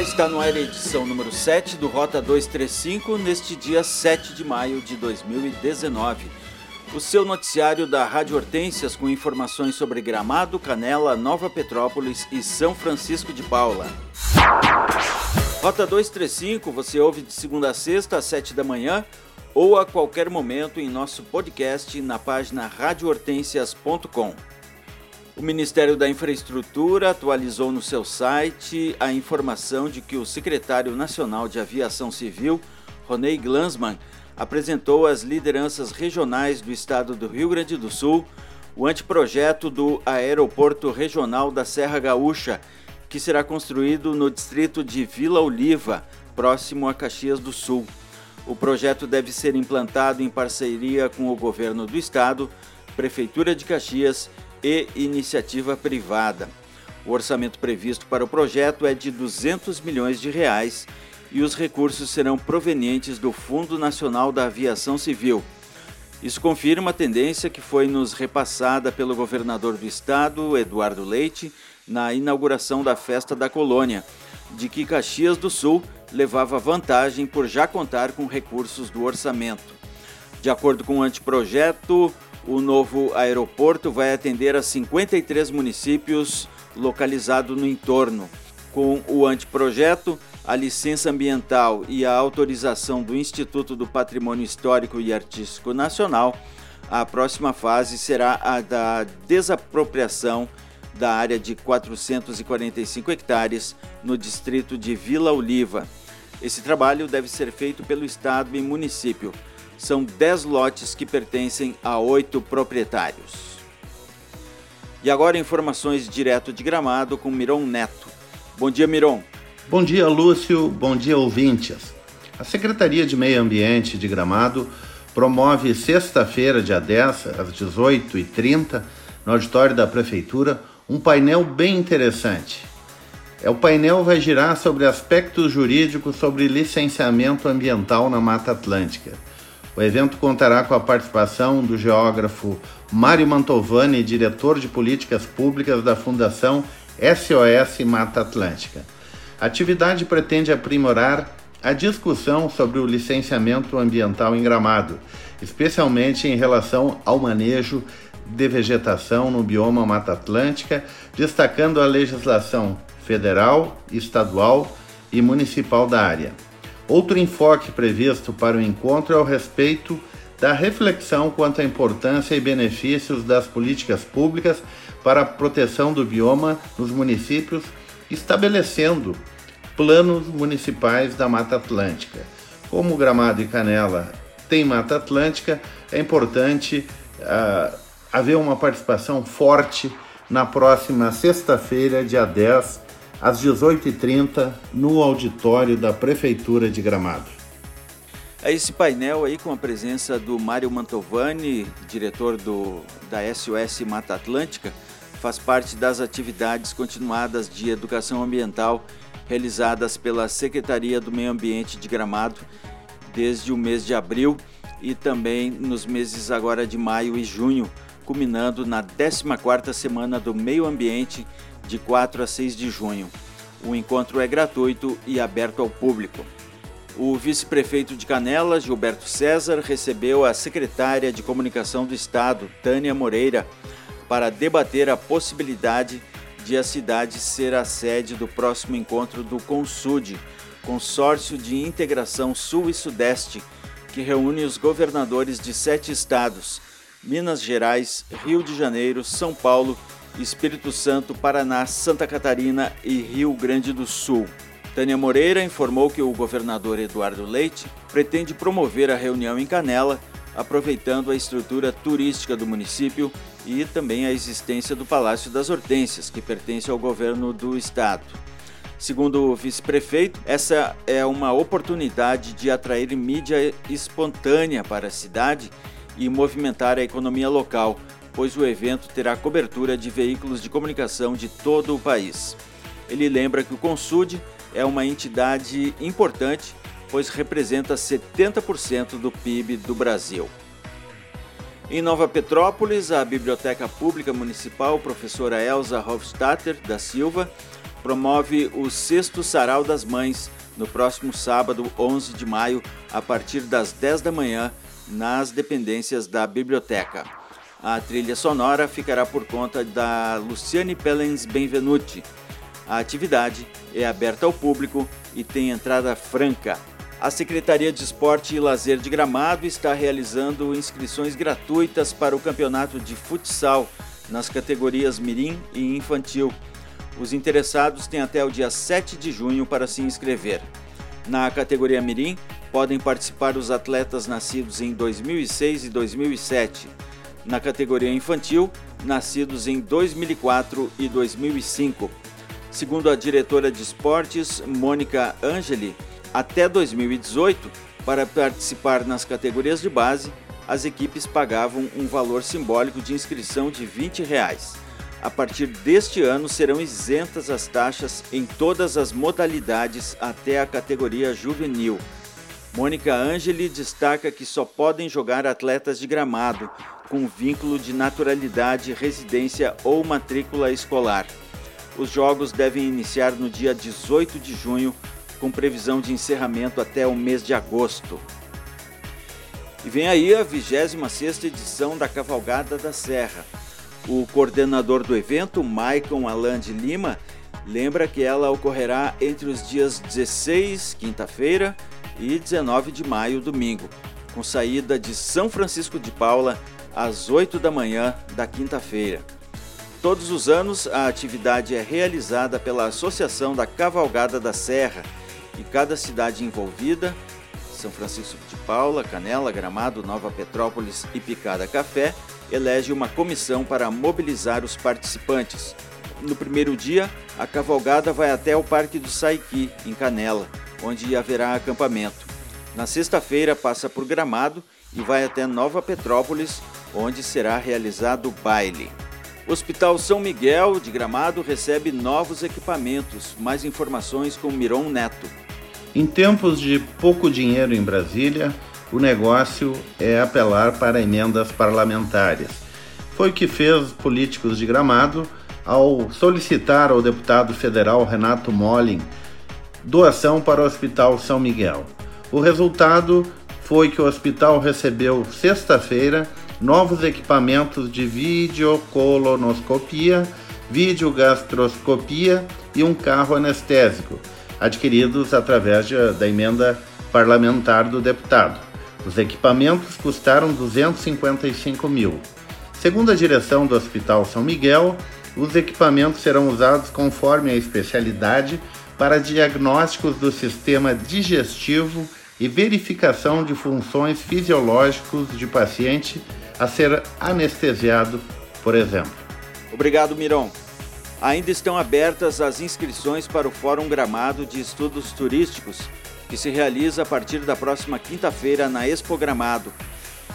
Está no ar a edição número 7 do Rota 235, neste dia 7 de maio de 2019. O seu noticiário da Rádio Hortências com informações sobre Gramado, Canela, Nova Petrópolis e São Francisco de Paula. Rota 235 você ouve de segunda a sexta às 7 da manhã ou a qualquer momento em nosso podcast na página radiohortensias.com. O Ministério da Infraestrutura atualizou no seu site a informação de que o secretário nacional de Aviação Civil, Ronei Glansman, apresentou às lideranças regionais do estado do Rio Grande do Sul o anteprojeto do Aeroporto Regional da Serra Gaúcha, que será construído no distrito de Vila Oliva, próximo a Caxias do Sul. O projeto deve ser implantado em parceria com o governo do estado, Prefeitura de Caxias e iniciativa privada. O orçamento previsto para o projeto é de 200 milhões de reais e os recursos serão provenientes do Fundo Nacional da Aviação Civil. Isso confirma a tendência que foi nos repassada pelo governador do estado, Eduardo Leite, na inauguração da Festa da Colônia, de que Caxias do Sul levava vantagem por já contar com recursos do orçamento. De acordo com o anteprojeto, o novo aeroporto vai atender a 53 municípios localizados no entorno. Com o anteprojeto, a licença ambiental e a autorização do Instituto do Patrimônio Histórico e Artístico Nacional, a próxima fase será a da desapropriação da área de 445 hectares no distrito de Vila Oliva. Esse trabalho deve ser feito pelo Estado e município. São 10 lotes que pertencem a oito proprietários. E agora informações direto de Gramado com Miron Neto. Bom dia, Miron. Bom dia, Lúcio. Bom dia, ouvintes. A Secretaria de Meio Ambiente de Gramado promove sexta-feira, dia 10, às 18h30, no auditório da Prefeitura, um painel bem interessante. É, o painel vai girar sobre aspectos jurídicos sobre licenciamento ambiental na Mata Atlântica. O evento contará com a participação do geógrafo Mário Mantovani, diretor de políticas públicas da Fundação SOS Mata Atlântica. A atividade pretende aprimorar a discussão sobre o licenciamento ambiental em Gramado, especialmente em relação ao manejo de vegetação no bioma Mata Atlântica, destacando a legislação federal, estadual e municipal da área. Outro enfoque previsto para o encontro é o respeito da reflexão quanto à importância e benefícios das políticas públicas para a proteção do bioma nos municípios, estabelecendo planos municipais da Mata Atlântica. Como Gramado e Canela têm Mata Atlântica, é importante uh, haver uma participação forte na próxima sexta-feira, dia 10, às 18h30, no auditório da Prefeitura de Gramado. É esse painel aí com a presença do Mário Mantovani, diretor do, da SOS Mata Atlântica, faz parte das atividades continuadas de educação ambiental realizadas pela Secretaria do Meio Ambiente de Gramado desde o mês de abril e também nos meses agora de maio e junho, culminando na 14ª Semana do Meio Ambiente de 4 a 6 de junho. O encontro é gratuito e aberto ao público. O vice-prefeito de Canela, Gilberto César, recebeu a secretária de Comunicação do Estado, Tânia Moreira, para debater a possibilidade de a cidade ser a sede do próximo encontro do CONSUD, Consórcio de Integração Sul e Sudeste, que reúne os governadores de sete estados: Minas Gerais, Rio de Janeiro, São Paulo Espírito Santo, Paraná, Santa Catarina e Rio Grande do Sul. Tânia Moreira informou que o governador Eduardo Leite pretende promover a reunião em Canela, aproveitando a estrutura turística do município e também a existência do Palácio das Hortênsias, que pertence ao governo do estado. Segundo o vice-prefeito, essa é uma oportunidade de atrair mídia espontânea para a cidade e movimentar a economia local, pois o evento terá cobertura de veículos de comunicação de todo o país. Ele lembra que o Consud é uma entidade importante, pois representa 70% do PIB do Brasil. Em Nova Petrópolis, a Biblioteca Pública Municipal Professora Elza Hofstadter da Silva promove o sexto Sarau das Mães no próximo sábado, 11 de maio, a partir das 10 da manhã, nas dependências da biblioteca. A trilha sonora ficará por conta da Luciane Pellens Benvenuti. A atividade é aberta ao público e tem entrada franca. A Secretaria de Esporte e Lazer de Gramado está realizando inscrições gratuitas para o campeonato de futsal nas categorias Mirim e Infantil. Os interessados têm até o dia 7 de junho para se inscrever. Na categoria Mirim, podem participar os atletas nascidos em 2006 e 2007. Na categoria infantil, nascidos em 2004 e 2005. Segundo a diretora de esportes, Mônica Angeli, até 2018, para participar nas categorias de base, as equipes pagavam um valor simbólico de inscrição de 20 reais. A partir deste ano serão isentas as taxas em todas as modalidades até a categoria juvenil. Mônica Angeli destaca que só podem jogar atletas de gramado com vínculo de naturalidade, residência ou matrícula escolar. Os jogos devem iniciar no dia 18 de junho, com previsão de encerramento até o mês de agosto. E vem aí a 26ª edição da Cavalgada da Serra. O coordenador do evento, Maicon Alan de Lima, lembra que ela ocorrerá entre os dias 16, quinta-feira, e 19 de maio, domingo, com saída de São Francisco de Paula às 8 da manhã da quinta-feira. Todos os anos, a atividade é realizada pela Associação da Cavalgada da Serra e cada cidade envolvida são Francisco de Paula, Canela, Gramado, Nova Petrópolis e Picada Café elege uma comissão para mobilizar os participantes. No primeiro dia, a cavalgada vai até o Parque do Saiqui, em Canela, onde haverá acampamento. Na sexta-feira, passa por Gramado e vai até Nova Petrópolis, onde será realizado o baile. O Hospital São Miguel de Gramado recebe novos equipamentos. Mais informações com Miron Neto. Em tempos de pouco dinheiro em Brasília, o negócio é apelar para emendas parlamentares. Foi o que fez políticos de Gramado ao solicitar ao deputado federal Renato Molling doação para o Hospital São Miguel. O resultado foi que o hospital recebeu sexta-feira novos equipamentos de videocolonoscopia, videogastroscopia e um carro anestésico adquiridos através de, da emenda parlamentar do deputado. Os equipamentos custaram 255 mil. Segundo a direção do Hospital São Miguel, os equipamentos serão usados conforme a especialidade para diagnósticos do sistema digestivo e verificação de funções fisiológicas de paciente a ser anestesiado, por exemplo. Obrigado, Miron. Ainda estão abertas as inscrições para o Fórum Gramado de Estudos Turísticos, que se realiza a partir da próxima quinta-feira na Expo Gramado.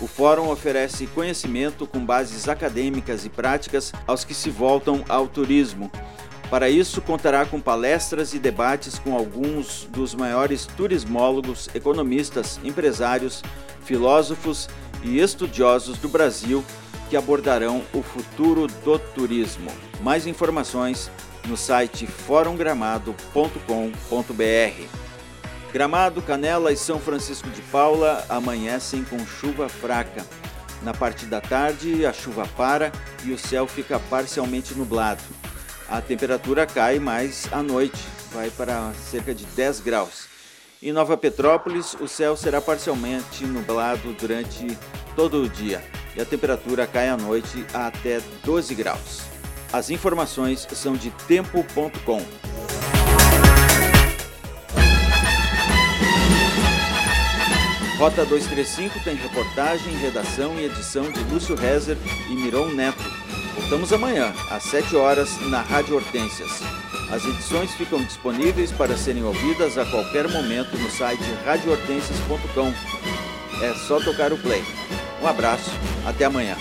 O fórum oferece conhecimento com bases acadêmicas e práticas aos que se voltam ao turismo. Para isso, contará com palestras e debates com alguns dos maiores turismólogos, economistas, empresários, filósofos e estudiosos do Brasil que abordarão o futuro do turismo. Mais informações no site forumgramado.com.br. Gramado, Canela e São Francisco de Paula amanhecem com chuva fraca. Na parte da tarde, a chuva para e o céu fica parcialmente nublado. A temperatura cai mais à noite, vai para cerca de 10 graus. Em Nova Petrópolis, o céu será parcialmente nublado durante todo o dia e a temperatura cai à noite a até 12 graus. As informações são de tempo.com. Rota 235 tem reportagem, redação e edição de Lúcio Rezer e Miron Neto. Voltamos amanhã, às 7 horas, na Rádio Hortências. As edições ficam disponíveis para serem ouvidas a qualquer momento no site radiohortensias.com. É só tocar o play. Um abraço, até amanhã.